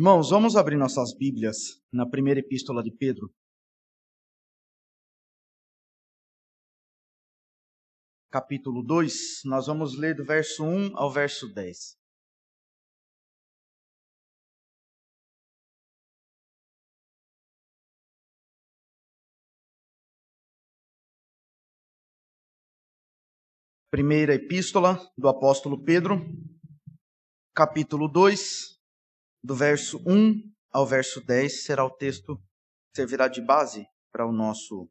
Irmãos, vamos abrir nossas Bíblias na primeira epístola de Pedro. Capítulo 2, nós vamos ler do verso 1 ao verso 10. Primeira epístola do apóstolo Pedro, capítulo 2, do verso 1 ao verso 10 será o texto servirá de base para o nosso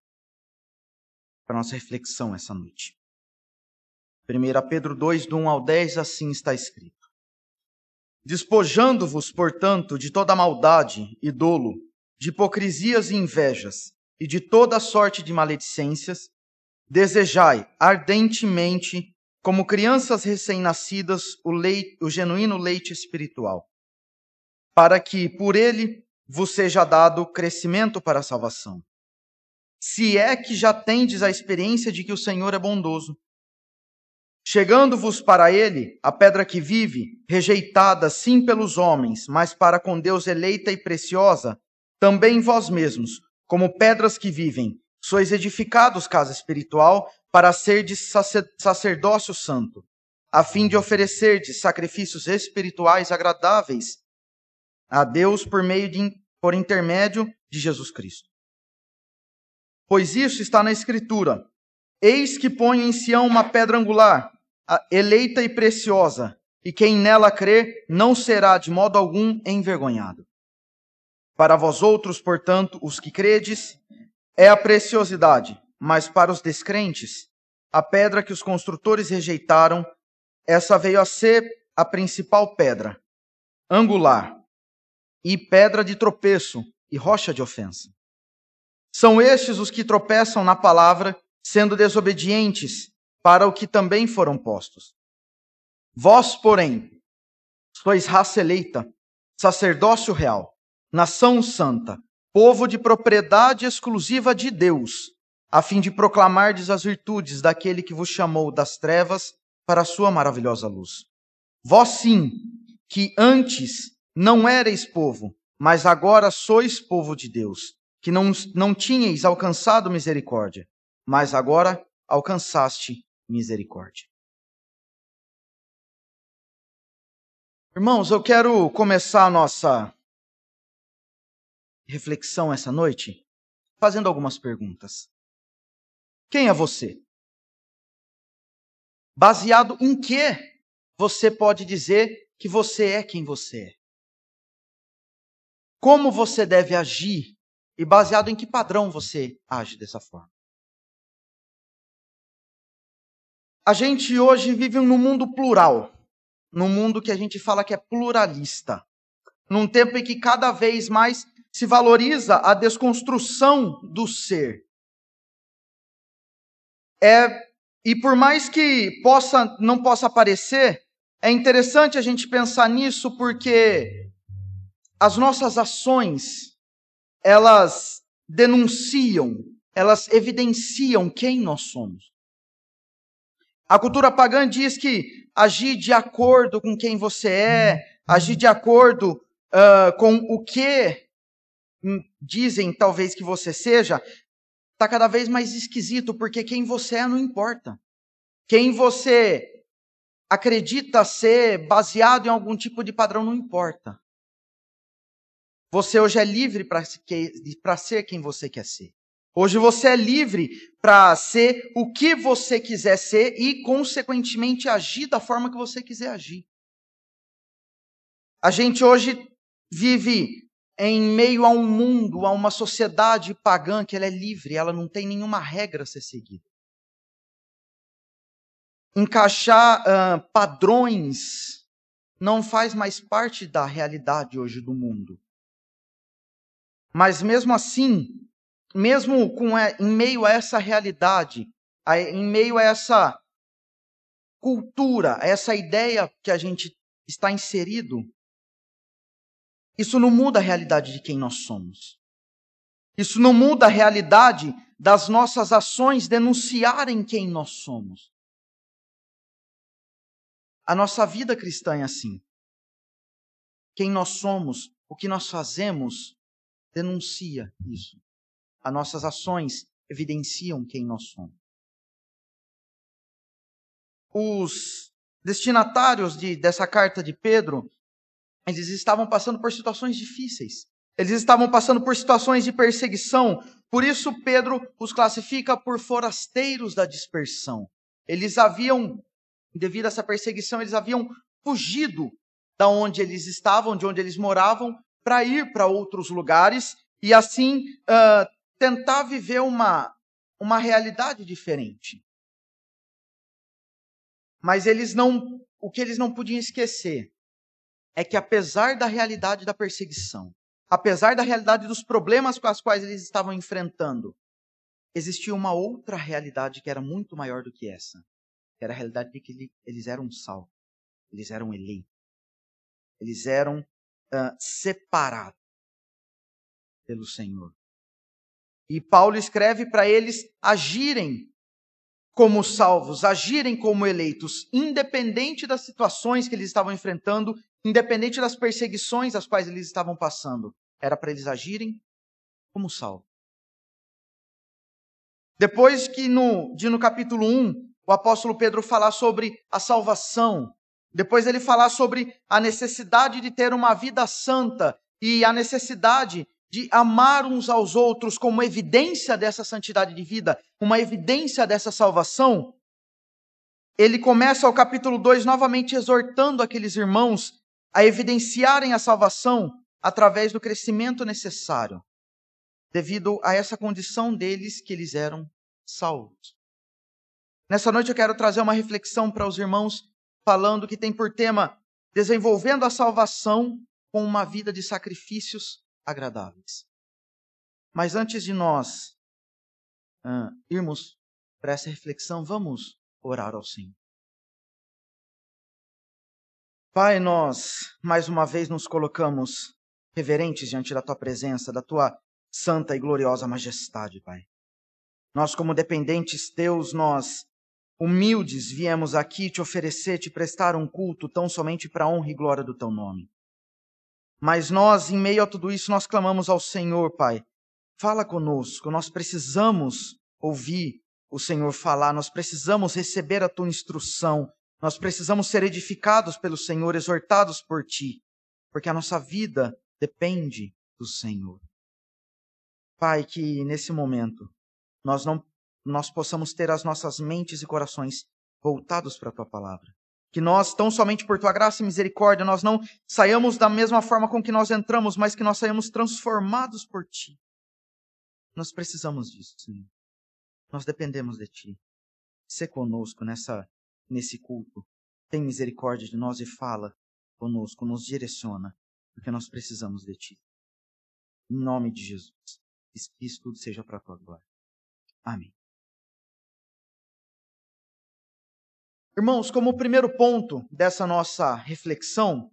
para nossa reflexão essa noite. 1 Pedro 2, do 1 ao 10, assim está escrito: Despojando-vos, portanto, de toda maldade e dolo, de hipocrisias e invejas, e de toda sorte de maledicências, desejai ardentemente, como crianças recém-nascidas, o, o genuíno leite espiritual para que por ele vos seja dado crescimento para a salvação. Se é que já tendes a experiência de que o Senhor é bondoso. Chegando-vos para ele, a pedra que vive, rejeitada sim pelos homens, mas para com Deus eleita e preciosa, também vós mesmos, como pedras que vivem, sois edificados casa espiritual para serdes sacerdócio santo, a fim de oferecerdes sacrifícios espirituais agradáveis a Deus por meio de por intermédio de Jesus Cristo. Pois isso está na escritura: Eis que ponho em Sião uma pedra angular, eleita e preciosa, e quem nela crer não será de modo algum envergonhado. Para vós outros, portanto, os que credes, é a preciosidade, mas para os descrentes, a pedra que os construtores rejeitaram, essa veio a ser a principal pedra, angular, e pedra de tropeço e rocha de ofensa. São estes os que tropeçam na palavra, sendo desobedientes para o que também foram postos. Vós, porém, sois raça eleita, sacerdócio real, nação santa, povo de propriedade exclusiva de Deus, a fim de proclamardes as virtudes daquele que vos chamou das trevas para a sua maravilhosa luz. Vós sim, que antes não erais povo, mas agora sois povo de Deus, que não, não tinhais alcançado misericórdia, mas agora alcançaste misericórdia. Irmãos, eu quero começar a nossa reflexão essa noite fazendo algumas perguntas. Quem é você? Baseado em que você pode dizer que você é quem você é? Como você deve agir e baseado em que padrão você age dessa forma. A gente hoje vive num mundo plural, num mundo que a gente fala que é pluralista, num tempo em que cada vez mais se valoriza a desconstrução do ser. É, e por mais que possa não possa parecer, é interessante a gente pensar nisso porque as nossas ações, elas denunciam, elas evidenciam quem nós somos. A cultura pagã diz que agir de acordo com quem você é, agir de acordo uh, com o que dizem talvez que você seja, está cada vez mais esquisito, porque quem você é não importa. Quem você acredita ser baseado em algum tipo de padrão não importa. Você hoje é livre para ser quem você quer ser. Hoje você é livre para ser o que você quiser ser e, consequentemente, agir da forma que você quiser agir. A gente hoje vive em meio a um mundo, a uma sociedade pagã que ela é livre, ela não tem nenhuma regra a ser seguida. Encaixar uh, padrões não faz mais parte da realidade hoje do mundo. Mas mesmo assim, mesmo com, em meio a essa realidade, em meio a essa cultura, a essa ideia que a gente está inserido, isso não muda a realidade de quem nós somos. Isso não muda a realidade das nossas ações denunciarem quem nós somos. A nossa vida cristã é assim. Quem nós somos o que nós fazemos denuncia isso. As nossas ações evidenciam quem nós somos. Os destinatários de, dessa carta de Pedro, eles estavam passando por situações difíceis. Eles estavam passando por situações de perseguição. Por isso, Pedro os classifica por forasteiros da dispersão. Eles haviam, devido a essa perseguição, eles haviam fugido da onde eles estavam, de onde eles moravam, para ir para outros lugares e assim uh, tentar viver uma, uma realidade diferente. Mas eles não, o que eles não podiam esquecer é que apesar da realidade da perseguição, apesar da realidade dos problemas com os quais eles estavam enfrentando, existia uma outra realidade que era muito maior do que essa. Que era a realidade de que eles eram salvos, eles eram eleitos, eles eram uh, separados pelo Senhor. E Paulo escreve para eles agirem como salvos, agirem como eleitos, independente das situações que eles estavam enfrentando, independente das perseguições às quais eles estavam passando. Era para eles agirem como salvos. Depois que no, de no capítulo 1, o apóstolo Pedro falar sobre a salvação, depois ele falar sobre a necessidade de ter uma vida santa e a necessidade de amar uns aos outros como evidência dessa santidade de vida, uma evidência dessa salvação, ele começa o capítulo 2 novamente exortando aqueles irmãos a evidenciarem a salvação através do crescimento necessário, devido a essa condição deles que eles eram salvos. Nessa noite eu quero trazer uma reflexão para os irmãos, falando que tem por tema desenvolvendo a salvação com uma vida de sacrifícios agradáveis. Mas antes de nós uh, irmos para essa reflexão, vamos orar ao Senhor. Pai, nós mais uma vez nos colocamos reverentes diante da tua presença, da tua santa e gloriosa majestade, Pai. Nós, como dependentes teus, nós, humildes, viemos aqui te oferecer, te prestar um culto tão somente para a honra e glória do teu nome. Mas nós, em meio a tudo isso, nós clamamos ao Senhor, Pai. Fala conosco, nós precisamos ouvir o Senhor falar, nós precisamos receber a tua instrução, nós precisamos ser edificados pelo Senhor, exortados por ti, porque a nossa vida depende do Senhor. Pai, que nesse momento nós não nós possamos ter as nossas mentes e corações voltados para a tua palavra que nós, tão somente por tua graça e misericórdia, nós não saiamos da mesma forma com que nós entramos, mas que nós saiamos transformados por ti. Nós precisamos disso, Senhor. Nós dependemos de ti. Se conosco nessa nesse culto. Tem misericórdia de nós e fala conosco, nos direciona, porque nós precisamos de ti. Em nome de Jesus. Isso tudo seja para a tua glória. Amém. Irmãos, como primeiro ponto dessa nossa reflexão,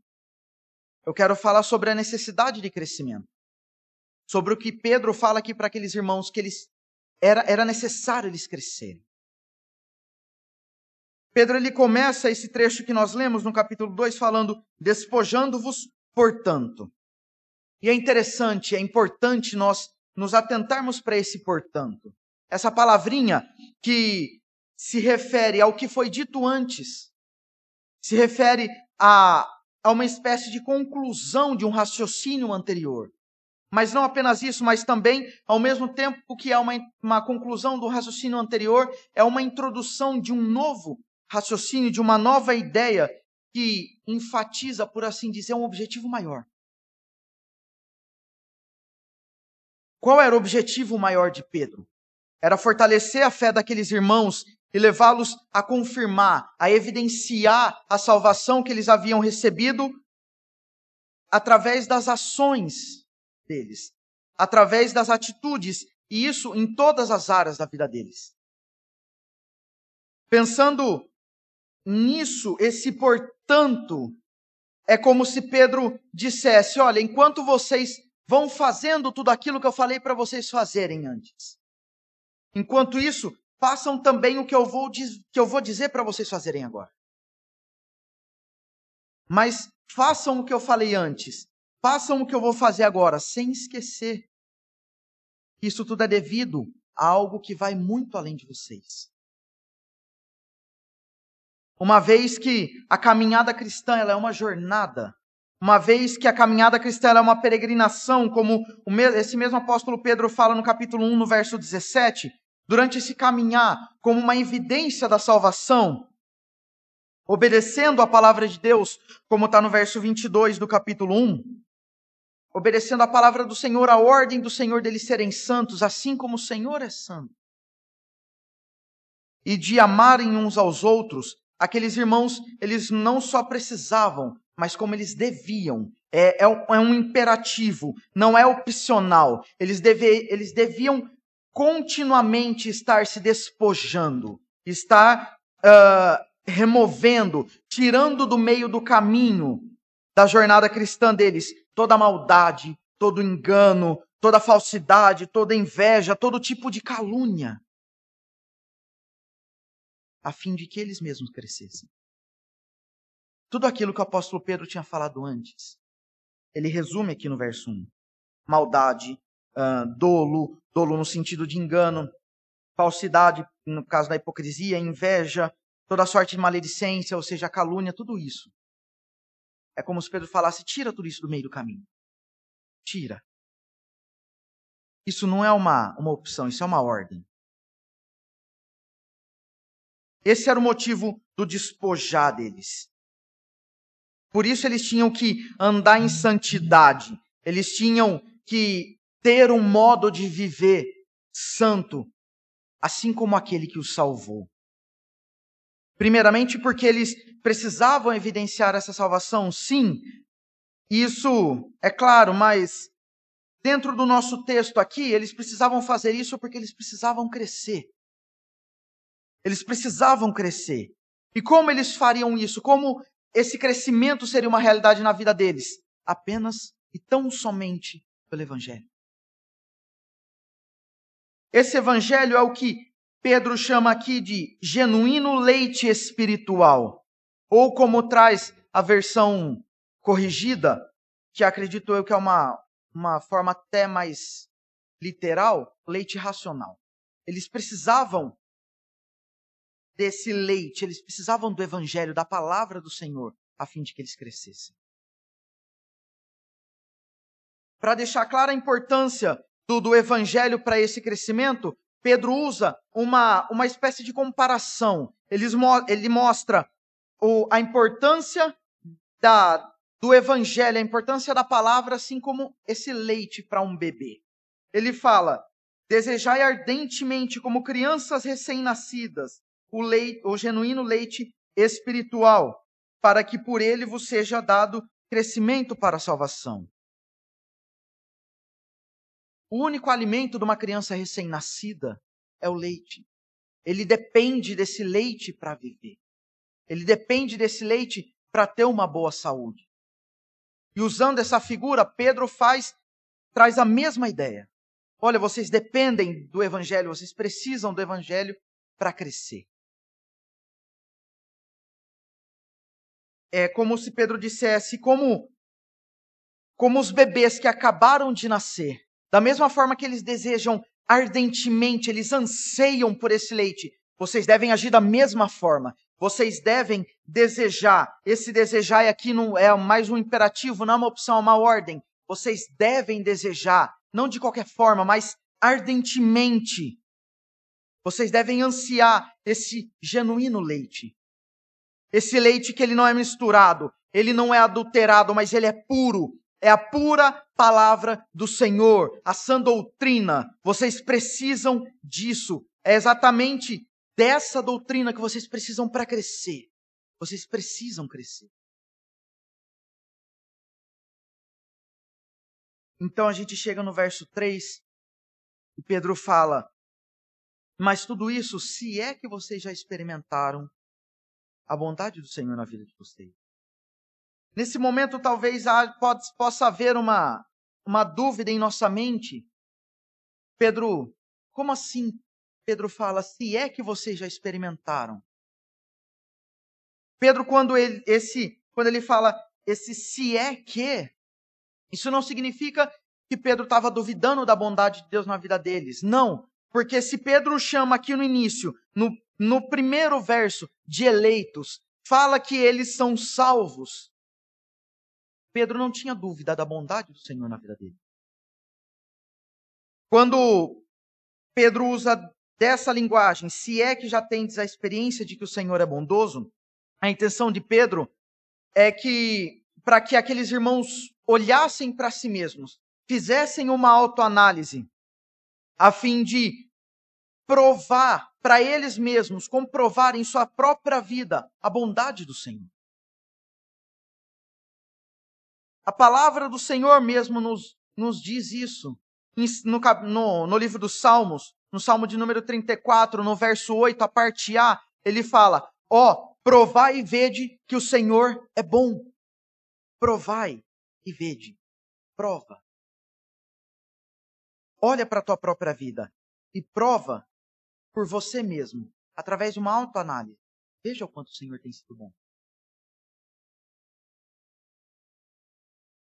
eu quero falar sobre a necessidade de crescimento. Sobre o que Pedro fala aqui para aqueles irmãos que eles era, era necessário eles crescerem. Pedro ele começa esse trecho que nós lemos no capítulo 2 falando despojando-vos, portanto. E é interessante, é importante nós nos atentarmos para esse portanto. Essa palavrinha que se refere ao que foi dito antes, se refere a, a uma espécie de conclusão de um raciocínio anterior. Mas não apenas isso, mas também, ao mesmo tempo que é uma, uma conclusão do raciocínio anterior, é uma introdução de um novo raciocínio, de uma nova ideia que enfatiza, por assim dizer, um objetivo maior. Qual era o objetivo maior de Pedro? Era fortalecer a fé daqueles irmãos e levá-los a confirmar, a evidenciar a salvação que eles haviam recebido através das ações deles, através das atitudes, e isso em todas as áreas da vida deles. Pensando nisso, esse portanto, é como se Pedro dissesse: olha, enquanto vocês vão fazendo tudo aquilo que eu falei para vocês fazerem antes, enquanto isso, façam também o que eu vou, que eu vou dizer para vocês fazerem agora. Mas façam o que eu falei antes. façam o que eu vou fazer agora, sem esquecer que isso tudo é devido a algo que vai muito além de vocês. Uma vez que a caminhada cristã ela é uma jornada, uma vez que a caminhada cristã é uma peregrinação, como esse mesmo apóstolo Pedro fala no capítulo 1, no verso 17, durante esse caminhar, como uma evidência da salvação, obedecendo a palavra de Deus, como está no verso 22 do capítulo 1, obedecendo a palavra do Senhor, a ordem do Senhor deles serem santos, assim como o Senhor é santo. E de amarem uns aos outros, aqueles irmãos, eles não só precisavam, mas como eles deviam. É, é, um, é um imperativo, não é opcional. Eles, deve, eles deviam continuamente estar se despojando, estar uh, removendo, tirando do meio do caminho da jornada cristã deles toda maldade, todo engano, toda falsidade, toda inveja, todo tipo de calúnia, a fim de que eles mesmos crescessem. Tudo aquilo que o apóstolo Pedro tinha falado antes, ele resume aqui no verso 1. Maldade, dolo, dolo no sentido de engano, falsidade, no caso da hipocrisia, inveja, toda sorte de maledicência, ou seja, calúnia, tudo isso. É como se Pedro falasse: tira tudo isso do meio do caminho. Tira. Isso não é uma, uma opção, isso é uma ordem. Esse era o motivo do despojar deles. Por isso eles tinham que andar em santidade. Eles tinham que ter um modo de viver santo, assim como aquele que os salvou. Primeiramente, porque eles precisavam evidenciar essa salvação, sim, isso é claro, mas dentro do nosso texto aqui, eles precisavam fazer isso porque eles precisavam crescer. Eles precisavam crescer. E como eles fariam isso? Como esse crescimento seria uma realidade na vida deles? Apenas e tão somente pelo Evangelho. Esse Evangelho é o que Pedro chama aqui de genuíno leite espiritual, ou como traz a versão corrigida, que acredito eu que é uma, uma forma até mais literal, leite racional. Eles precisavam desse leite, eles precisavam do evangelho, da palavra do Senhor, a fim de que eles crescessem. Para deixar clara a importância do, do evangelho para esse crescimento, Pedro usa uma, uma espécie de comparação. Ele, ele mostra o, a importância da, do evangelho, a importância da palavra, assim como esse leite para um bebê. Ele fala: desejai ardentemente, como crianças recém-nascidas, o, o genuíno leite espiritual, para que por ele vos seja dado crescimento para a salvação. O único alimento de uma criança recém-nascida é o leite. Ele depende desse leite para viver. Ele depende desse leite para ter uma boa saúde. E usando essa figura, Pedro faz traz a mesma ideia. Olha, vocês dependem do evangelho, vocês precisam do evangelho para crescer. É como se Pedro dissesse, como como os bebês que acabaram de nascer, da mesma forma que eles desejam ardentemente, eles anseiam por esse leite, vocês devem agir da mesma forma. Vocês devem desejar. Esse desejar aqui não é mais um imperativo, não é uma opção, é uma ordem. Vocês devem desejar, não de qualquer forma, mas ardentemente. Vocês devem ansiar esse genuíno leite. Esse leite que ele não é misturado, ele não é adulterado, mas ele é puro, é a pura palavra do Senhor, a sã doutrina. Vocês precisam disso. É exatamente dessa doutrina que vocês precisam para crescer. Vocês precisam crescer. Então a gente chega no verso 3 e Pedro fala: Mas tudo isso, se é que vocês já experimentaram a bondade do Senhor na vida de vocês. Nesse momento, talvez possa haver uma, uma dúvida em nossa mente. Pedro, como assim? Pedro fala, se é que vocês já experimentaram. Pedro, quando ele, esse, quando ele fala esse se é que, Isso não significa que Pedro estava duvidando da bondade de Deus na vida deles. Não. Porque se Pedro chama aqui no início, no, no primeiro verso, de eleitos, fala que eles são salvos. Pedro não tinha dúvida da bondade do Senhor na vida dele. Quando Pedro usa dessa linguagem, se é que já tendes a experiência de que o Senhor é bondoso, a intenção de Pedro é que para que aqueles irmãos olhassem para si mesmos, fizessem uma autoanálise, a fim de provar para eles mesmos, comprovar em sua própria vida a bondade do Senhor. A palavra do Senhor mesmo nos, nos diz isso. No, no, no livro dos Salmos, no Salmo de número 34, no verso 8, a parte A, ele fala: Ó, oh, provai e vede que o Senhor é bom. Provai e vede. Prova. Olha para a tua própria vida e prova por você mesmo, através de uma autoanálise. Veja o quanto o Senhor tem sido bom.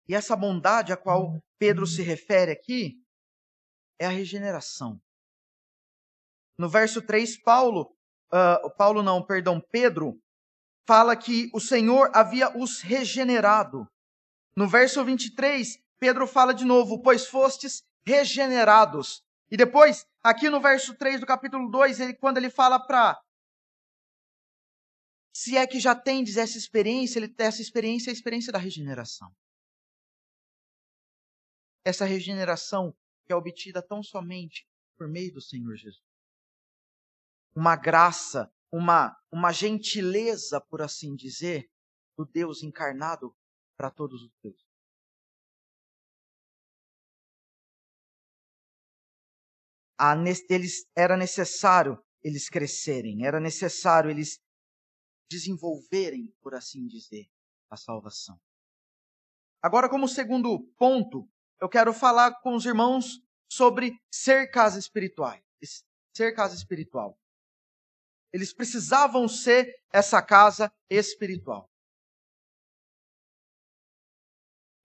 E essa bondade a qual Pedro se refere aqui é a regeneração. No verso 3, Paulo, uh, Paulo não, perdão, Pedro, fala que o Senhor havia os regenerado. No verso 23, Pedro fala de novo, pois fostes regenerados. E depois, aqui no verso 3 do capítulo 2, ele, quando ele fala para. Se é que já tendes essa experiência, ele essa experiência é a experiência da regeneração. Essa regeneração que é obtida tão somente por meio do Senhor Jesus. Uma graça, uma, uma gentileza, por assim dizer, do Deus encarnado para todos os deuses. eles, era necessário eles crescerem, era necessário eles desenvolverem, por assim dizer, a salvação. Agora, como segundo ponto, eu quero falar com os irmãos sobre ser casa espiritual. Ser casa espiritual. Eles precisavam ser essa casa espiritual.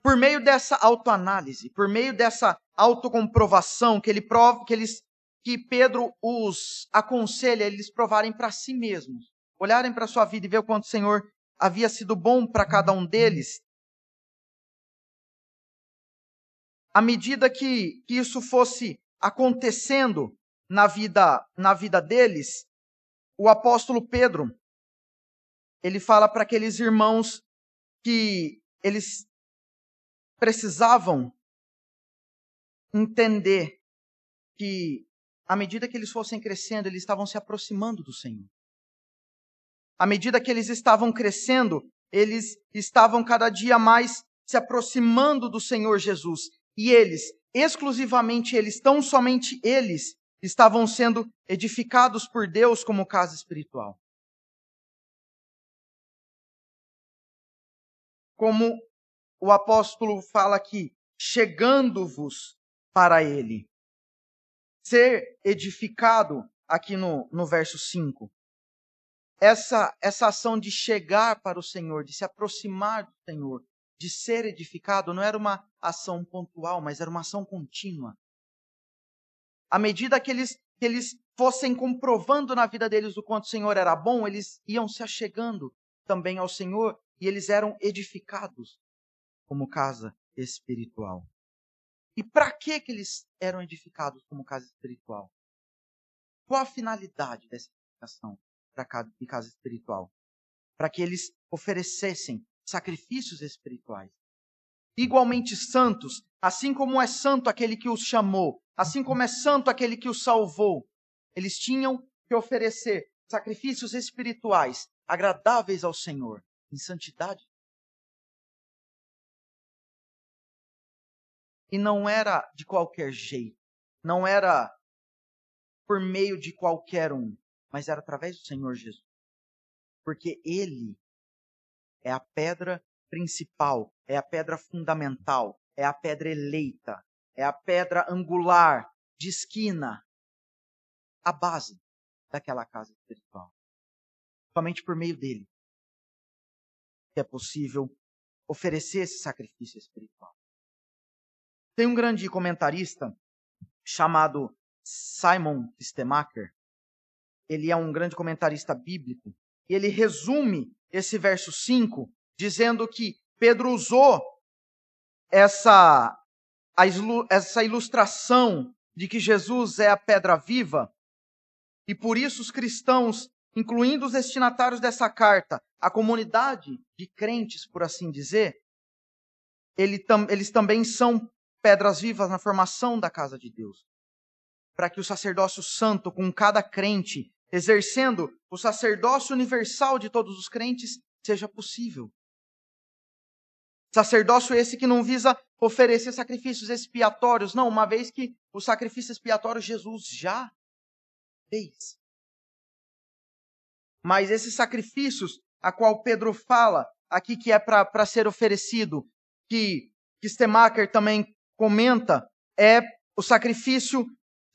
Por meio dessa autoanálise, por meio dessa autocomprovação que ele prova, que eles que Pedro os aconselha eles provarem para si mesmos, olharem para sua vida e ver o quanto o Senhor havia sido bom para cada um deles. À medida que, que isso fosse acontecendo na vida na vida deles, o apóstolo Pedro ele fala para aqueles irmãos que eles precisavam entender que, à medida que eles fossem crescendo, eles estavam se aproximando do Senhor. À medida que eles estavam crescendo, eles estavam cada dia mais se aproximando do Senhor Jesus. E eles, exclusivamente eles, tão somente eles, estavam sendo edificados por Deus como casa espiritual. Como o apóstolo fala aqui, chegando-vos para ele. Ser edificado, aqui no, no verso 5. Essa, essa ação de chegar para o Senhor, de se aproximar do Senhor, de ser edificado, não era uma ação pontual, mas era uma ação contínua. À medida que eles, que eles fossem comprovando na vida deles o quanto o Senhor era bom, eles iam se achegando também ao Senhor e eles eram edificados como casa espiritual. E para que que eles eram edificados como casa espiritual? Qual a finalidade dessa edificação de casa espiritual? Para que eles oferecessem sacrifícios espirituais. Igualmente santos, assim como é santo aquele que os chamou, assim como é santo aquele que os salvou, eles tinham que oferecer sacrifícios espirituais agradáveis ao Senhor, em santidade E não era de qualquer jeito, não era por meio de qualquer um, mas era através do Senhor Jesus. Porque Ele é a pedra principal, é a pedra fundamental, é a pedra eleita, é a pedra angular, de esquina, a base daquela casa espiritual. Somente por meio dele é possível oferecer esse sacrifício espiritual. Tem um grande comentarista chamado Simon Stemacher. Ele é um grande comentarista bíblico. Ele resume esse verso 5 dizendo que Pedro usou essa, essa ilustração de que Jesus é a pedra viva, e por isso os cristãos, incluindo os destinatários dessa carta, a comunidade de crentes, por assim dizer, eles também são pedras vivas na formação da casa de Deus. Para que o sacerdócio santo, com cada crente, exercendo o sacerdócio universal de todos os crentes, seja possível. Sacerdócio esse que não visa oferecer sacrifícios expiatórios, não, uma vez que o sacrifício expiatório Jesus já fez. Mas esses sacrifícios a qual Pedro fala aqui que é para ser oferecido, que, que Stemacher também comenta, é o sacrifício,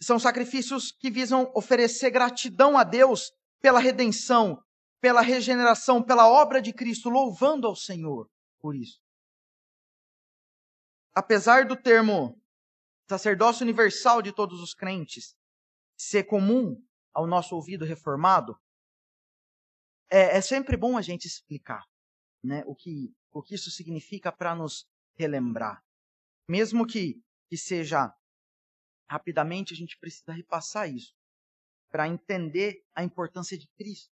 são sacrifícios que visam oferecer gratidão a Deus pela redenção, pela regeneração, pela obra de Cristo, louvando ao Senhor por isso apesar do termo sacerdócio universal de todos os crentes ser comum ao nosso ouvido reformado, é, é sempre bom a gente explicar né, o, que, o que isso significa para nos relembrar. Mesmo que, que seja rapidamente, a gente precisa repassar isso para entender a importância de Cristo.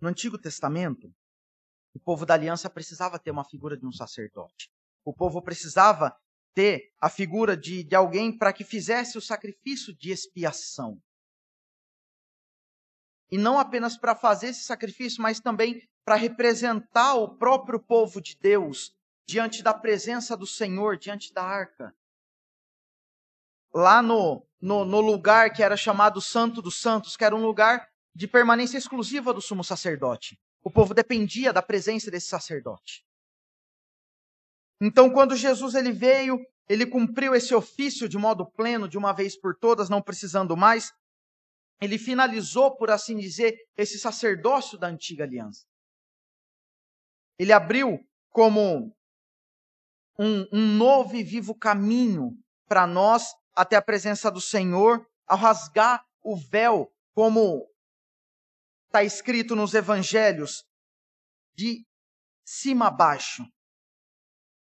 No Antigo Testamento, o povo da aliança precisava ter uma figura de um sacerdote. O povo precisava ter a figura de, de alguém para que fizesse o sacrifício de expiação. E não apenas para fazer esse sacrifício, mas também para representar o próprio povo de Deus diante da presença do Senhor, diante da arca. Lá no, no, no lugar que era chamado Santo dos Santos, que era um lugar de permanência exclusiva do sumo sacerdote. O povo dependia da presença desse sacerdote. Então, quando Jesus ele veio, ele cumpriu esse ofício de modo pleno, de uma vez por todas, não precisando mais. Ele finalizou, por assim dizer, esse sacerdócio da antiga aliança. Ele abriu como um, um novo e vivo caminho para nós até a presença do Senhor, ao rasgar o véu, como está escrito nos evangelhos, de cima a baixo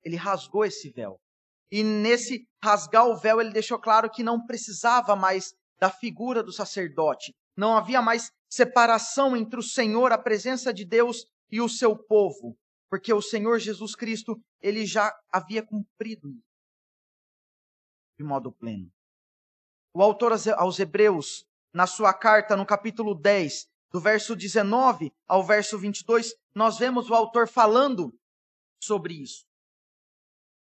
ele rasgou esse véu. E nesse rasgar o véu, ele deixou claro que não precisava mais da figura do sacerdote. Não havia mais separação entre o Senhor, a presença de Deus e o seu povo, porque o Senhor Jesus Cristo, ele já havia cumprido de modo pleno. O autor aos Hebreus, na sua carta, no capítulo 10, do verso 19 ao verso 22, nós vemos o autor falando sobre isso.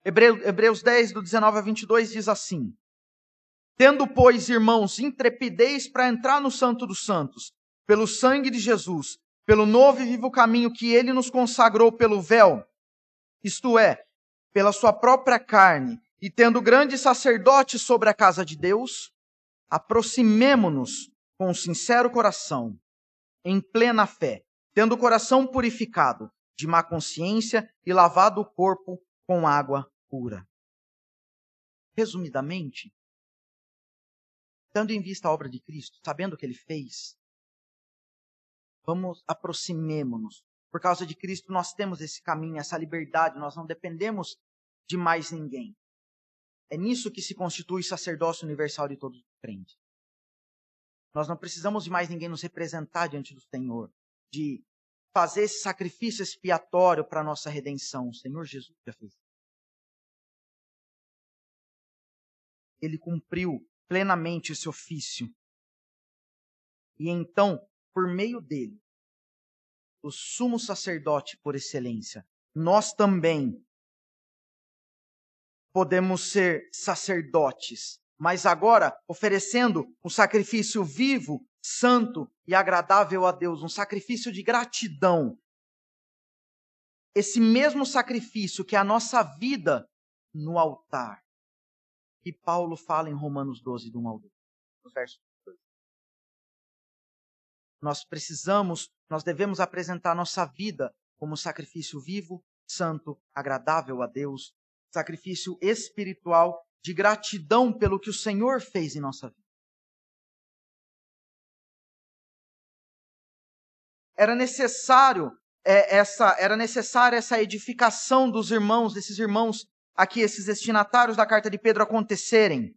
Hebreus 10, do 19 a 22 diz assim: Tendo, pois, irmãos, intrepidez para entrar no Santo dos Santos, pelo sangue de Jesus, pelo novo e vivo caminho que ele nos consagrou pelo véu, isto é, pela sua própria carne, e tendo grande sacerdote sobre a casa de Deus, aproximemo-nos com sincero coração, em plena fé, tendo o coração purificado de má consciência e lavado o corpo com água pura. Resumidamente, tendo em vista a obra de Cristo, sabendo o que ele fez, vamos aproximemo-nos. Por causa de Cristo, nós temos esse caminho, essa liberdade, nós não dependemos de mais ninguém. É nisso que se constitui o sacerdócio universal de todos os crentes. Nós não precisamos de mais ninguém nos representar diante do Senhor, de fazer esse sacrifício expiatório para a nossa redenção. O Senhor Jesus já fez. Ele cumpriu plenamente esse ofício. E então, por meio dele, o sumo sacerdote por excelência, nós também podemos ser sacerdotes, mas agora oferecendo um sacrifício vivo, santo e agradável a Deus, um sacrifício de gratidão. Esse mesmo sacrifício que é a nossa vida no altar. E Paulo fala em Romanos 12, do 1 ao 2, no verso 2. Nós precisamos, nós devemos apresentar nossa vida como sacrifício vivo, santo, agradável a Deus, sacrifício espiritual de gratidão pelo que o Senhor fez em nossa vida. Era necessário é, essa, era necessária essa edificação dos irmãos, desses irmãos aqui, esses destinatários da carta de Pedro acontecerem,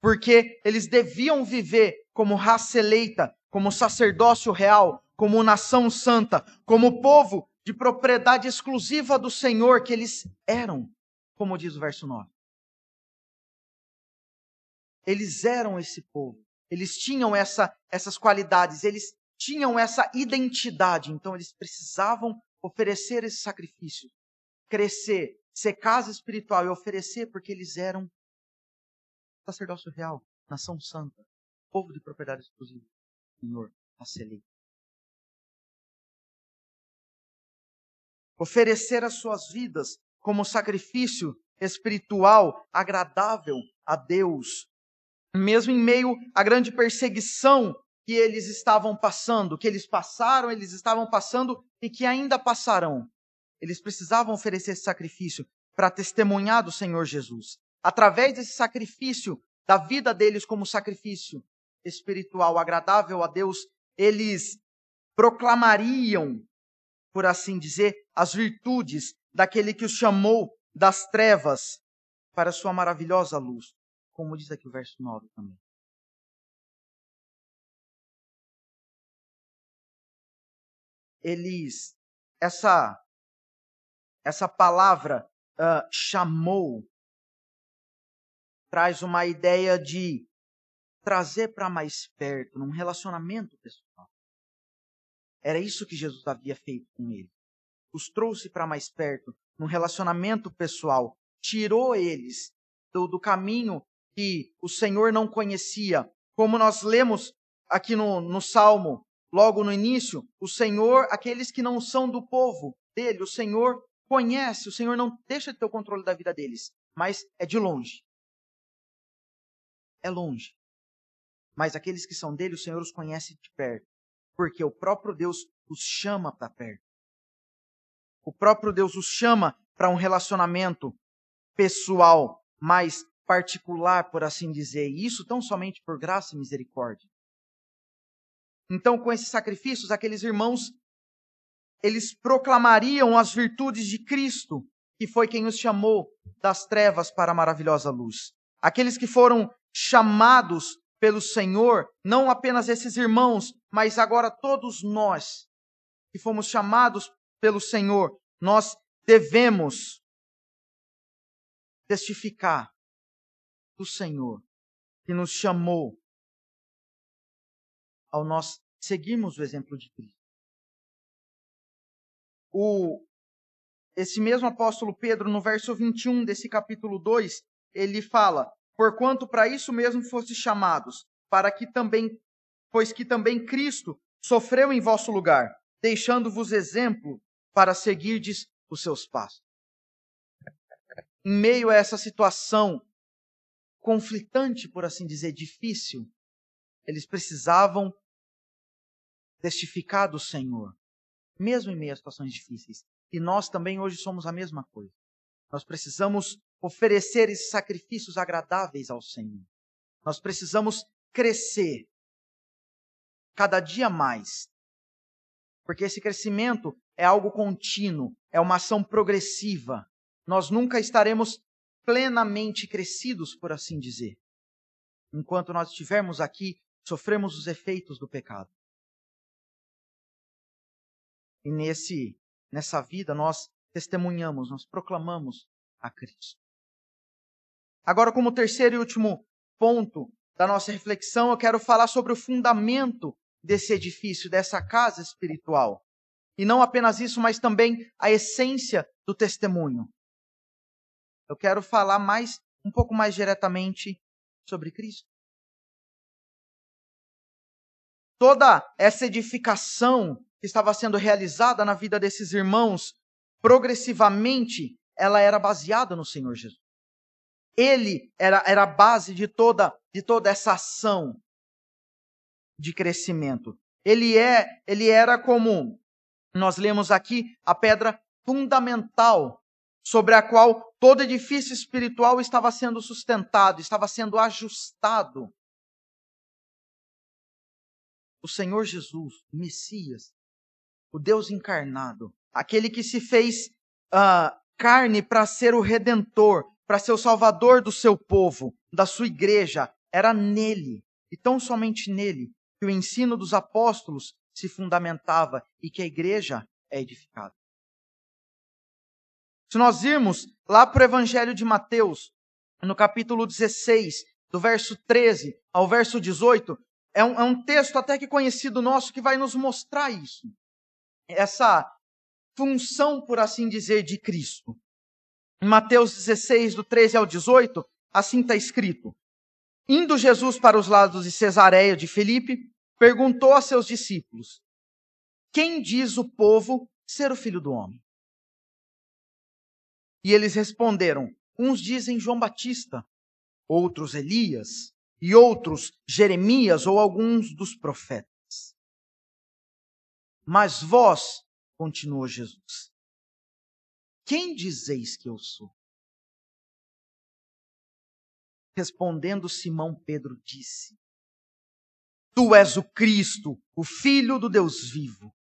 porque eles deviam viver como raça eleita, como sacerdócio real, como nação santa, como povo de propriedade exclusiva do Senhor que eles eram, como diz o verso 9. Eles eram esse povo. Eles tinham essa, essas qualidades, eles tinham essa identidade, então eles precisavam oferecer esse sacrifício, crescer, ser casa espiritual e oferecer porque eles eram sacerdócio real, nação santa, povo de propriedade exclusiva, Senhor, a Oferecer as suas vidas como sacrifício espiritual agradável a Deus, mesmo em meio à grande perseguição que eles estavam passando, que eles passaram, eles estavam passando e que ainda passarão. Eles precisavam oferecer esse sacrifício para testemunhar do Senhor Jesus. Através desse sacrifício, da vida deles como sacrifício espiritual agradável a Deus, eles proclamariam, por assim dizer, as virtudes daquele que os chamou das trevas para sua maravilhosa luz como diz aqui o verso 9 também. Eles, essa, essa palavra uh, chamou, traz uma ideia de trazer para mais perto, num relacionamento pessoal. Era isso que Jesus havia feito com eles. Os trouxe para mais perto, num relacionamento pessoal. Tirou eles do, do caminho que o Senhor não conhecia. Como nós lemos aqui no, no Salmo, logo no início, o Senhor, aqueles que não são do povo dele, o Senhor conhece, o Senhor não deixa de ter o controle da vida deles, mas é de longe. É longe. Mas aqueles que são dele, o Senhor os conhece de perto, porque o próprio Deus os chama para perto. O próprio Deus os chama para um relacionamento pessoal mais particular, por assim dizer, e isso tão somente por graça e misericórdia. Então, com esses sacrifícios, aqueles irmãos, eles proclamariam as virtudes de Cristo, que foi quem os chamou das trevas para a maravilhosa luz. Aqueles que foram chamados pelo Senhor, não apenas esses irmãos, mas agora todos nós que fomos chamados pelo Senhor, nós devemos testificar do Senhor que nos chamou ao nós seguirmos o exemplo de Cristo. O, esse mesmo apóstolo Pedro, no verso 21 desse capítulo 2, ele fala: Porquanto para isso mesmo foste chamados, para que também, pois que também Cristo sofreu em vosso lugar, deixando-vos exemplo para seguirdes os seus passos. Em meio a essa situação conflitante, por assim dizer, difícil, eles precisavam testificar do Senhor, mesmo em meio a situações difíceis. E nós também hoje somos a mesma coisa. Nós precisamos oferecer esses sacrifícios agradáveis ao Senhor. Nós precisamos crescer cada dia mais. Porque esse crescimento é algo contínuo, é uma ação progressiva. Nós nunca estaremos plenamente crescidos, por assim dizer. Enquanto nós estivermos aqui, sofremos os efeitos do pecado. E nesse nessa vida nós testemunhamos, nós proclamamos a Cristo. Agora, como terceiro e último ponto da nossa reflexão, eu quero falar sobre o fundamento desse edifício, dessa casa espiritual. E não apenas isso, mas também a essência do testemunho eu quero falar mais, um pouco mais diretamente sobre Cristo. Toda essa edificação que estava sendo realizada na vida desses irmãos, progressivamente, ela era baseada no Senhor Jesus. Ele era, era a base de toda, de toda essa ação de crescimento. Ele é, ele era como nós lemos aqui a pedra fundamental sobre a qual todo edifício espiritual estava sendo sustentado, estava sendo ajustado. O Senhor Jesus, o Messias, o Deus encarnado, aquele que se fez uh, carne para ser o redentor, para ser o salvador do seu povo, da sua igreja, era nele, e tão somente nele, que o ensino dos apóstolos se fundamentava e que a igreja é edificada. Se nós irmos lá para o Evangelho de Mateus, no capítulo 16, do verso 13 ao verso 18, é um, é um texto até que conhecido nosso que vai nos mostrar isso. Essa função, por assim dizer, de Cristo. Em Mateus 16, do 13 ao 18, assim está escrito: Indo Jesus para os lados de Cesareia de Filipe, perguntou a seus discípulos: Quem diz o povo ser o filho do homem? E eles responderam: Uns dizem João Batista, outros Elias, e outros Jeremias ou alguns dos profetas. Mas vós, continuou Jesus, quem dizeis que eu sou? Respondendo Simão Pedro disse: Tu és o Cristo, o Filho do Deus vivo.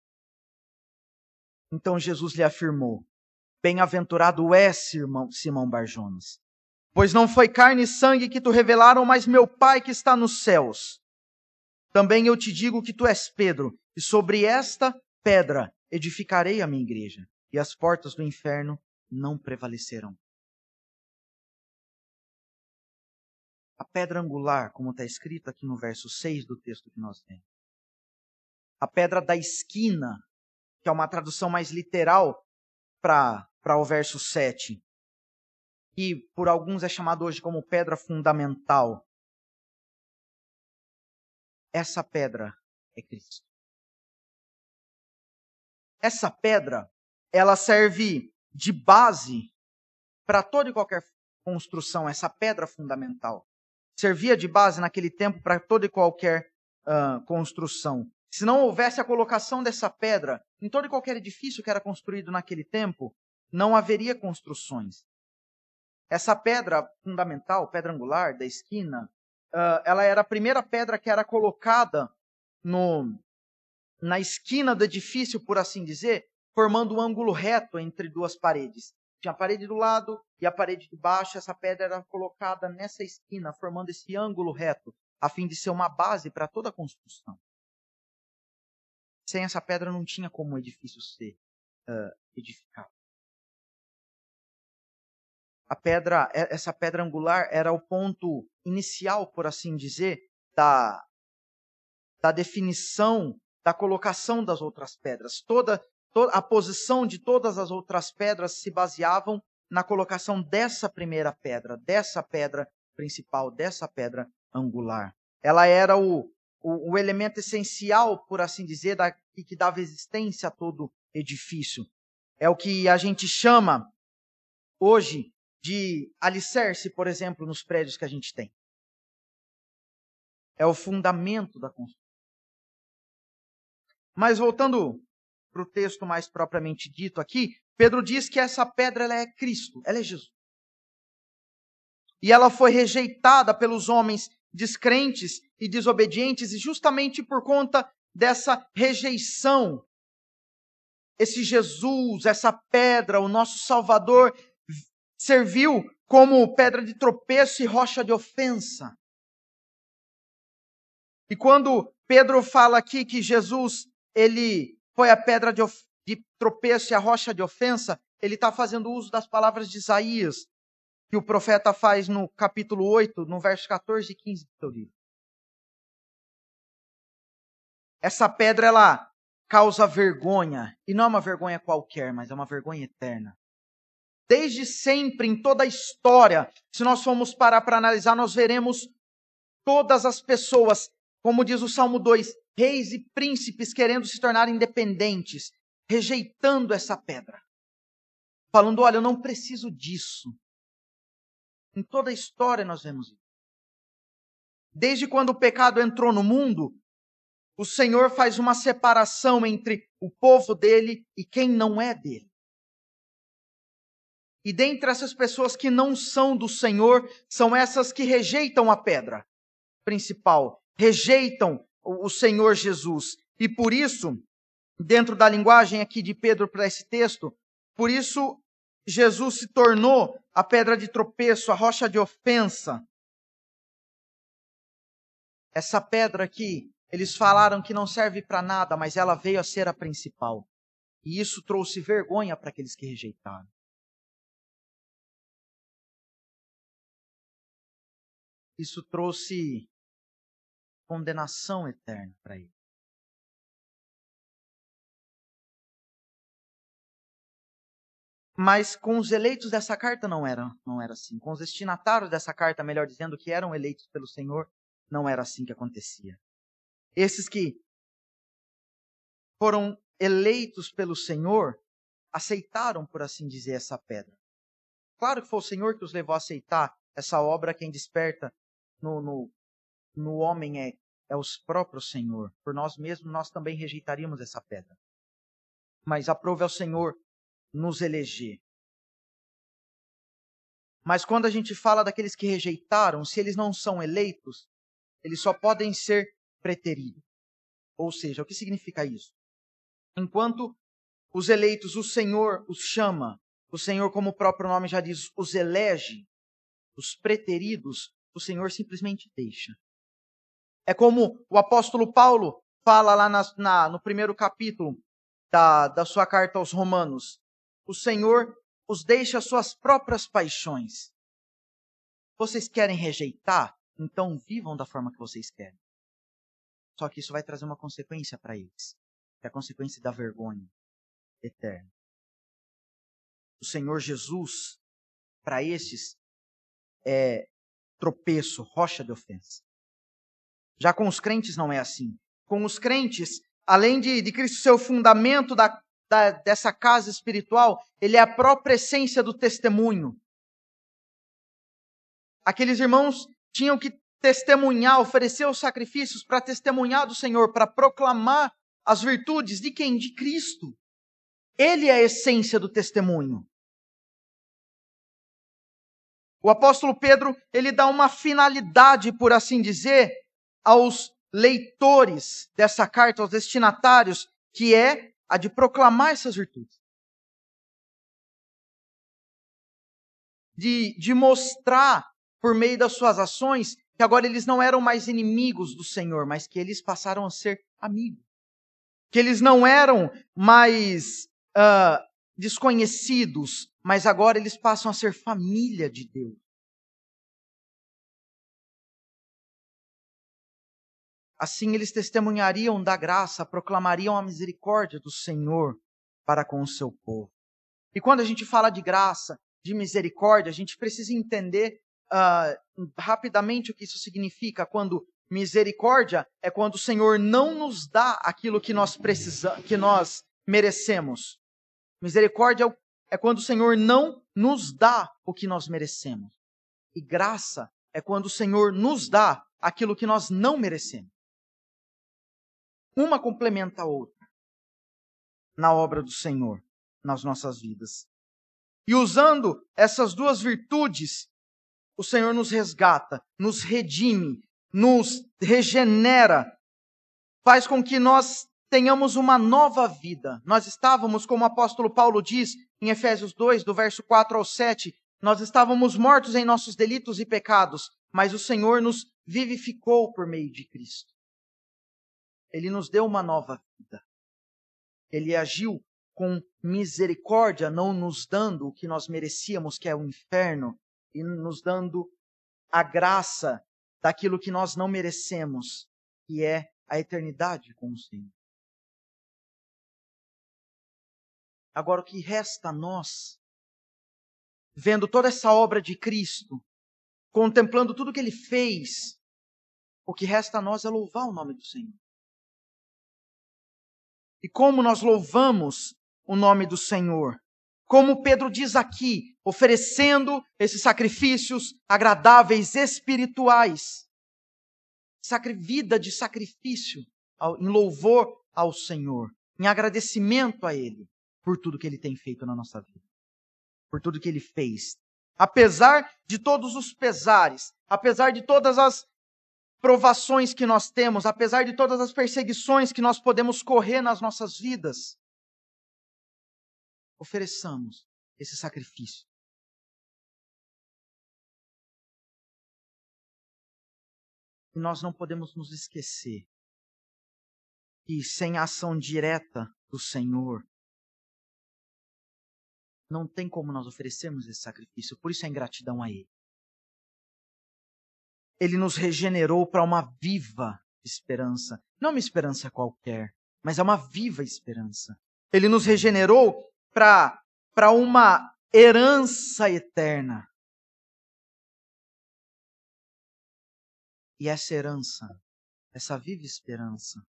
Então Jesus lhe afirmou: Bem-aventurado és, Simão, Simão Barjonas, pois não foi carne e sangue que tu revelaram, mas meu Pai que está nos céus. Também eu te digo que tu és Pedro, e sobre esta pedra edificarei a minha igreja, e as portas do inferno não prevalecerão. A pedra angular, como está escrito aqui no verso 6 do texto que nós temos. A pedra da esquina, que é uma tradução mais literal para o verso 7. E por alguns é chamado hoje como pedra fundamental. Essa pedra é Cristo. Essa pedra, ela serve de base para toda e qualquer construção, essa pedra fundamental. Servia de base naquele tempo para toda e qualquer uh, construção. Se não houvesse a colocação dessa pedra em todo e qualquer edifício que era construído naquele tempo, não haveria construções. Essa pedra fundamental, pedra angular da esquina, uh, ela era a primeira pedra que era colocada no, na esquina do edifício, por assim dizer, formando um ângulo reto entre duas paredes. Tinha a parede do lado e a parede de baixo, essa pedra era colocada nessa esquina, formando esse ângulo reto, a fim de ser uma base para toda a construção. Sem essa pedra não tinha como o edifício ser uh, edificado. A pedra, essa pedra angular era o ponto inicial, por assim dizer, da, da definição, da colocação das outras pedras. Toda a posição de todas as outras pedras se baseavam na colocação dessa primeira pedra, dessa pedra principal, dessa pedra angular. Ela era o, o, o elemento essencial, por assim dizer, da, que dava existência a todo edifício. É o que a gente chama hoje de alicerce, por exemplo, nos prédios que a gente tem. É o fundamento da construção. Mas voltando para o texto mais propriamente dito aqui, Pedro diz que essa pedra ela é Cristo, ela é Jesus. E ela foi rejeitada pelos homens descrentes e desobedientes, e justamente por conta dessa rejeição, esse Jesus, essa pedra, o nosso Salvador, serviu como pedra de tropeço e rocha de ofensa. E quando Pedro fala aqui que Jesus ele foi a pedra de, de tropeço e a rocha de ofensa, ele está fazendo uso das palavras de Isaías, que o profeta faz no capítulo 8, no verso 14 e 15 do seu livro. Essa pedra, ela causa vergonha, e não é uma vergonha qualquer, mas é uma vergonha eterna. Desde sempre, em toda a história, se nós formos parar para analisar, nós veremos todas as pessoas, como diz o Salmo 2, reis e príncipes querendo se tornar independentes, rejeitando essa pedra. Falando, olha, eu não preciso disso. Em toda a história nós vemos isso. Desde quando o pecado entrou no mundo, o Senhor faz uma separação entre o povo dele e quem não é dele. E dentre essas pessoas que não são do Senhor, são essas que rejeitam a pedra principal, rejeitam o Senhor Jesus. E por isso, dentro da linguagem aqui de Pedro para esse texto, por isso Jesus se tornou a pedra de tropeço, a rocha de ofensa. Essa pedra aqui, eles falaram que não serve para nada, mas ela veio a ser a principal. E isso trouxe vergonha para aqueles que rejeitaram. Isso trouxe condenação eterna para ele. Mas com os eleitos dessa carta não era, não era assim. Com os destinatários dessa carta, melhor dizendo, que eram eleitos pelo Senhor, não era assim que acontecia. Esses que foram eleitos pelo Senhor aceitaram, por assim dizer, essa pedra. Claro que foi o Senhor que os levou a aceitar essa obra, quem desperta no, no, no homem é, é os próprios Senhor. Por nós mesmos, nós também rejeitaríamos essa pedra. Mas aprove ao Senhor nos eleger. Mas quando a gente fala daqueles que rejeitaram, se eles não são eleitos, eles só podem ser preteridos. Ou seja, o que significa isso? Enquanto os eleitos, o Senhor os chama, o Senhor, como o próprio nome já diz, os elege, os preteridos, o Senhor simplesmente deixa. É como o apóstolo Paulo fala lá na, na, no primeiro capítulo da, da sua carta aos Romanos. O Senhor os deixa suas próprias paixões. Vocês querem rejeitar? Então vivam da forma que vocês querem. Só que isso vai trazer uma consequência para eles. Que é a consequência da vergonha eterna. O Senhor Jesus, para estes, é tropeço, rocha de ofensa. Já com os crentes não é assim. Com os crentes, além de, de Cristo ser o fundamento da, da, dessa casa espiritual, ele é a própria essência do testemunho. Aqueles irmãos tinham que testemunhar, oferecer os sacrifícios para testemunhar do Senhor, para proclamar as virtudes de quem? De Cristo. Ele é a essência do testemunho. O apóstolo Pedro, ele dá uma finalidade, por assim dizer, aos leitores dessa carta, aos destinatários, que é a de proclamar essas virtudes. De, de mostrar, por meio das suas ações, que agora eles não eram mais inimigos do Senhor, mas que eles passaram a ser amigos. Que eles não eram mais uh, desconhecidos, mas agora eles passam a ser família de Deus. Assim eles testemunhariam da graça, proclamariam a misericórdia do Senhor para com o seu povo. E quando a gente fala de graça, de misericórdia, a gente precisa entender uh, rapidamente o que isso significa. Quando misericórdia é quando o Senhor não nos dá aquilo que nós precisamos, que nós merecemos. Misericórdia é é quando o Senhor não nos dá o que nós merecemos. E graça é quando o Senhor nos dá aquilo que nós não merecemos. Uma complementa a outra na obra do Senhor, nas nossas vidas. E usando essas duas virtudes, o Senhor nos resgata, nos redime, nos regenera, faz com que nós tenhamos uma nova vida. Nós estávamos, como o apóstolo Paulo diz em Efésios 2, do verso 4 ao 7, nós estávamos mortos em nossos delitos e pecados, mas o Senhor nos vivificou por meio de Cristo. Ele nos deu uma nova vida. Ele agiu com misericórdia, não nos dando o que nós merecíamos, que é o inferno, e nos dando a graça daquilo que nós não merecemos, que é a eternidade com o Senhor. Agora, o que resta a nós, vendo toda essa obra de Cristo, contemplando tudo que ele fez, o que resta a nós é louvar o nome do Senhor. E como nós louvamos o nome do Senhor? Como Pedro diz aqui, oferecendo esses sacrifícios agradáveis espirituais. Vida de sacrifício em louvor ao Senhor, em agradecimento a Ele por tudo que Ele tem feito na nossa vida, por tudo que ele fez. Apesar de todos os pesares, apesar de todas as provações que nós temos, apesar de todas as perseguições que nós podemos correr nas nossas vidas, ofereçamos esse sacrifício. E nós não podemos nos esquecer que sem a ação direta do Senhor, não tem como nós oferecermos esse sacrifício. Por isso a ingratidão a Ele. Ele nos regenerou para uma viva esperança. Não uma esperança qualquer, mas é uma viva esperança. Ele nos regenerou para uma herança eterna. E essa herança, essa viva esperança,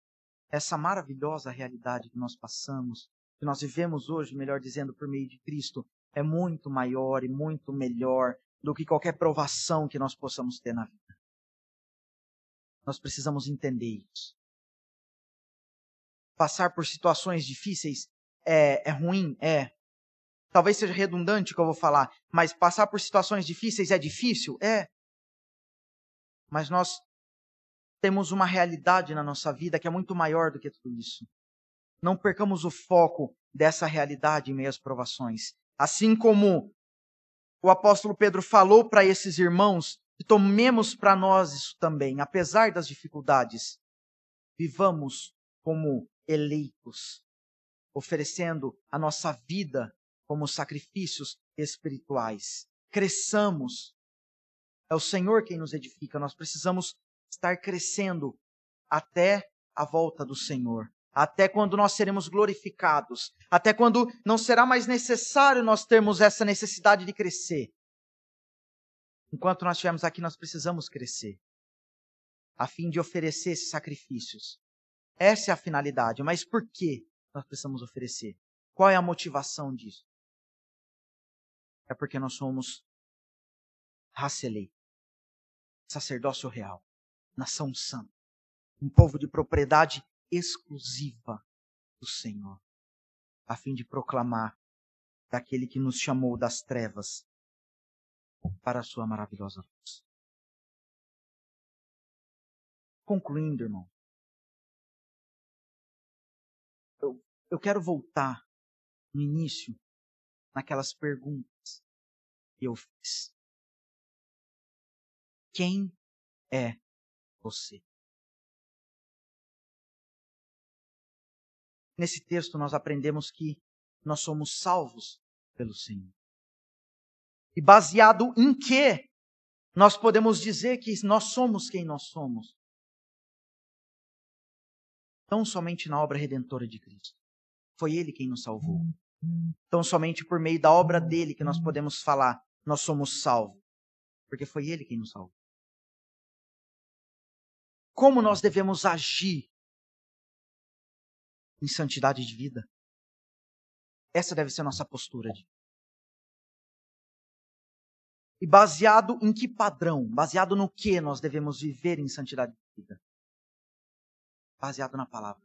essa maravilhosa realidade que nós passamos, que nós vivemos hoje, melhor dizendo, por meio de Cristo, é muito maior e muito melhor do que qualquer provação que nós possamos ter na vida. Nós precisamos entender isso. Passar por situações difíceis é, é ruim? É. Talvez seja redundante o que eu vou falar, mas passar por situações difíceis é difícil? É. Mas nós temos uma realidade na nossa vida que é muito maior do que tudo isso. Não percamos o foco dessa realidade em meio às provações. Assim como o apóstolo Pedro falou para esses irmãos, que tomemos para nós isso também, apesar das dificuldades. Vivamos como eleitos, oferecendo a nossa vida como sacrifícios espirituais. Cresçamos. É o Senhor quem nos edifica. Nós precisamos estar crescendo até a volta do Senhor, até quando nós seremos glorificados, até quando não será mais necessário nós termos essa necessidade de crescer. Enquanto nós estivermos aqui, nós precisamos crescer, a fim de oferecer esses sacrifícios. Essa é a finalidade, mas por que nós precisamos oferecer? Qual é a motivação disso? É porque nós somos raça sacerdócio real nação santa, um povo de propriedade exclusiva do Senhor, a fim de proclamar daquele que nos chamou das trevas para a sua maravilhosa luz. Concluindo, irmão, eu, eu quero voltar no início naquelas perguntas que eu fiz. Quem é você. Nesse texto nós aprendemos que nós somos salvos pelo Senhor. E baseado em que nós podemos dizer que nós somos quem nós somos? Tão somente na obra redentora de Cristo. Foi Ele quem nos salvou. Tão somente por meio da obra dele que nós podemos falar, nós somos salvos. Porque foi Ele quem nos salvou como nós devemos agir em santidade de vida. Essa deve ser a nossa postura. De... E baseado em que padrão? Baseado no que nós devemos viver em santidade de vida? Baseado na palavra.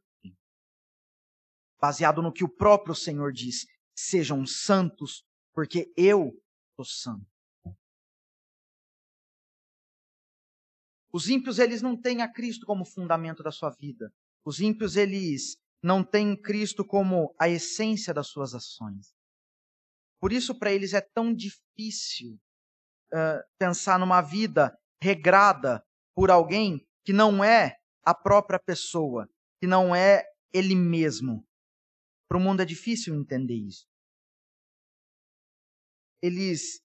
Baseado no que o próprio Senhor diz: sejam santos, porque eu sou santo. Os ímpios, eles não têm a Cristo como fundamento da sua vida. Os ímpios, eles não têm Cristo como a essência das suas ações. Por isso, para eles é tão difícil pensar numa vida regrada por alguém que não é a própria pessoa, que não é ele mesmo. Para o mundo é difícil entender isso. Eles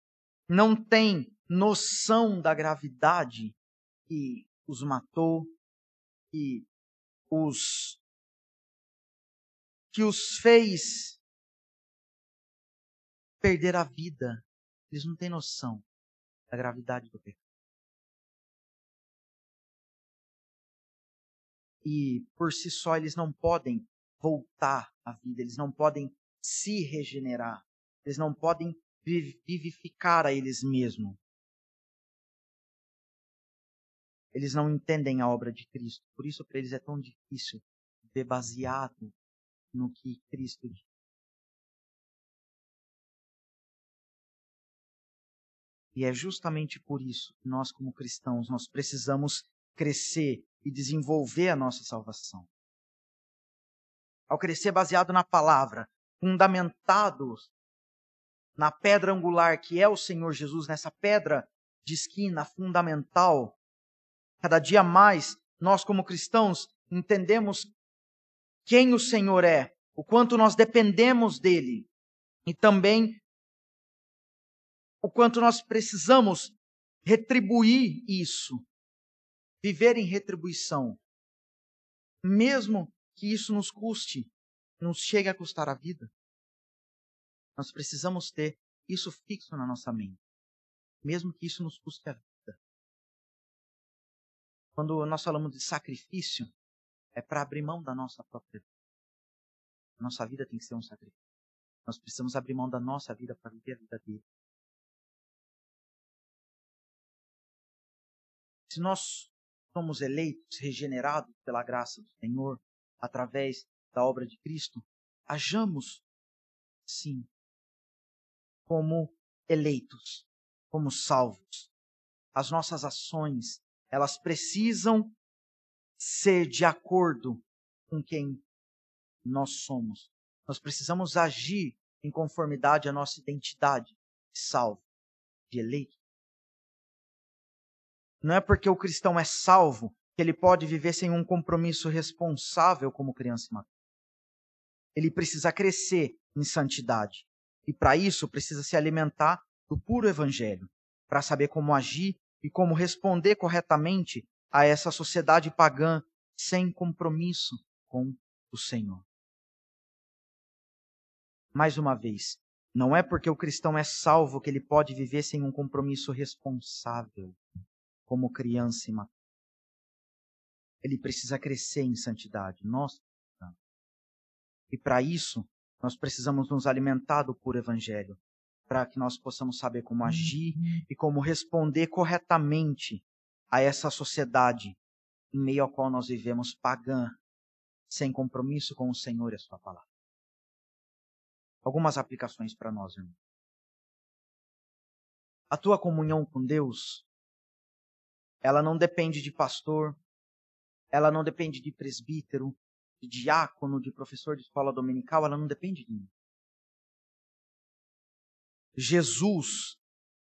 não têm noção da gravidade que os matou, que os que os fez perder a vida. Eles não têm noção da gravidade do pecado. E por si só eles não podem voltar à vida, eles não podem se regenerar, eles não podem vivificar a eles mesmos. Eles não entendem a obra de Cristo. Por isso, para eles é tão difícil ver baseado no que Cristo E é justamente por isso que nós, como cristãos, nós precisamos crescer e desenvolver a nossa salvação. Ao crescer baseado na palavra, fundamentados na pedra angular que é o Senhor Jesus, nessa pedra de esquina fundamental, cada dia mais nós, como cristãos, entendemos quem o Senhor é, o quanto nós dependemos dele e também o quanto nós precisamos retribuir isso, viver em retribuição, mesmo que isso nos custe, nos chegue a custar a vida. Nós precisamos ter isso fixo na nossa mente, mesmo que isso nos custe a vida. Quando nós falamos de sacrifício, é para abrir mão da nossa própria vida. Nossa vida tem que ser um sacrifício. Nós precisamos abrir mão da nossa vida para viver a vida dele. Se nós somos eleitos, regenerados pela graça do Senhor, através da obra de Cristo, hajamos, sim, como eleitos, como salvos. As nossas ações, elas precisam ser de acordo com quem nós somos. Nós precisamos agir em conformidade à nossa identidade de salvo, de eleito. Não é porque o cristão é salvo que ele pode viver sem um compromisso responsável como criança imatura. Ele precisa crescer em santidade. E para isso precisa se alimentar do puro evangelho, para saber como agir e como responder corretamente a essa sociedade pagã sem compromisso com o Senhor. Mais uma vez, não é porque o cristão é salvo que ele pode viver sem um compromisso responsável, como criança imatura. Ele precisa crescer em santidade. Nós E para isso, nós precisamos nos alimentar do puro evangelho, para que nós possamos saber como agir e como responder corretamente a essa sociedade em meio à qual nós vivemos pagã, sem compromisso com o Senhor e a sua palavra. Algumas aplicações para nós, irmão. A tua comunhão com Deus, ela não depende de pastor, ela não depende de presbítero, de diácono, de professor de escola dominical, ela não depende de mim. Jesus,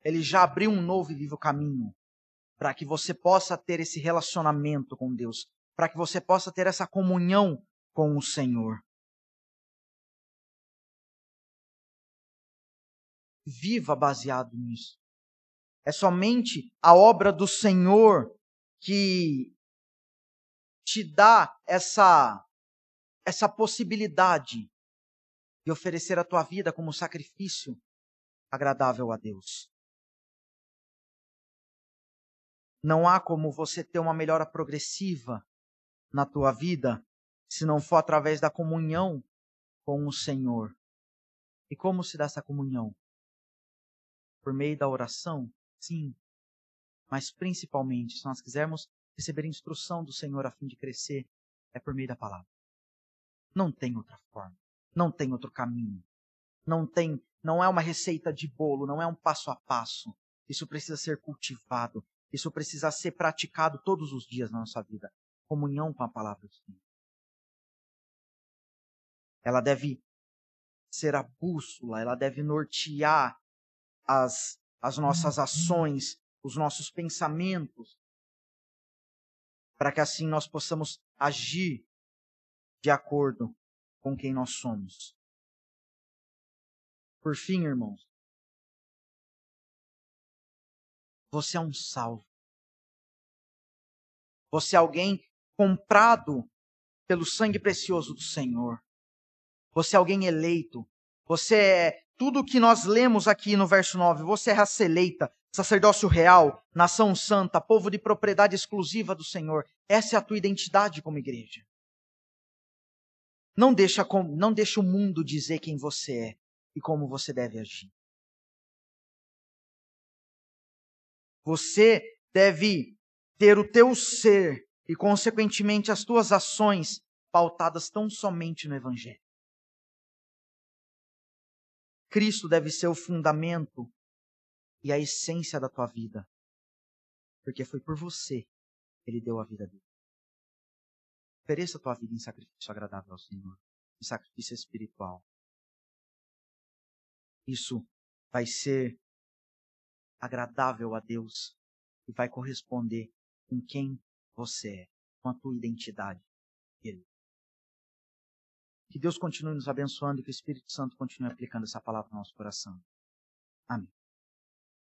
ele já abriu um novo e vivo caminho para que você possa ter esse relacionamento com Deus, para que você possa ter essa comunhão com o Senhor. Viva baseado nisso. É somente a obra do Senhor que te dá essa essa possibilidade de oferecer a tua vida como sacrifício agradável a Deus. Não há como você ter uma melhora progressiva na tua vida se não for através da comunhão com o Senhor. E como se dá essa comunhão? Por meio da oração? Sim. Mas principalmente, se nós quisermos receber instrução do Senhor a fim de crescer, é por meio da palavra. Não tem outra forma. Não tem outro caminho. Não tem, não é uma receita de bolo, não é um passo a passo. Isso precisa ser cultivado. Isso precisa ser praticado todos os dias na nossa vida. Comunhão com a palavra do Senhor. Ela deve ser a bússola, ela deve nortear as, as nossas ações, os nossos pensamentos, para que assim nós possamos agir de acordo com quem nós somos. Por fim, irmãos, você é um salvo. Você é alguém comprado pelo sangue precioso do Senhor. Você é alguém eleito. Você é tudo o que nós lemos aqui no verso 9. Você é raça eleita, sacerdócio real, nação santa, povo de propriedade exclusiva do Senhor. Essa é a tua identidade como igreja. Não deixa, não deixa o mundo dizer quem você é e como você deve agir. Você deve ter o teu ser e, consequentemente, as tuas ações pautadas tão somente no Evangelho. Cristo deve ser o fundamento e a essência da tua vida. Porque foi por você que ele deu a vida dele. Ofereça a tua vida em sacrifício agradável ao Senhor, em sacrifício espiritual. Isso vai ser agradável a Deus e vai corresponder com quem você é, com a tua identidade. Ele. Que Deus continue nos abençoando e que o Espírito Santo continue aplicando essa palavra no nosso coração. Amém.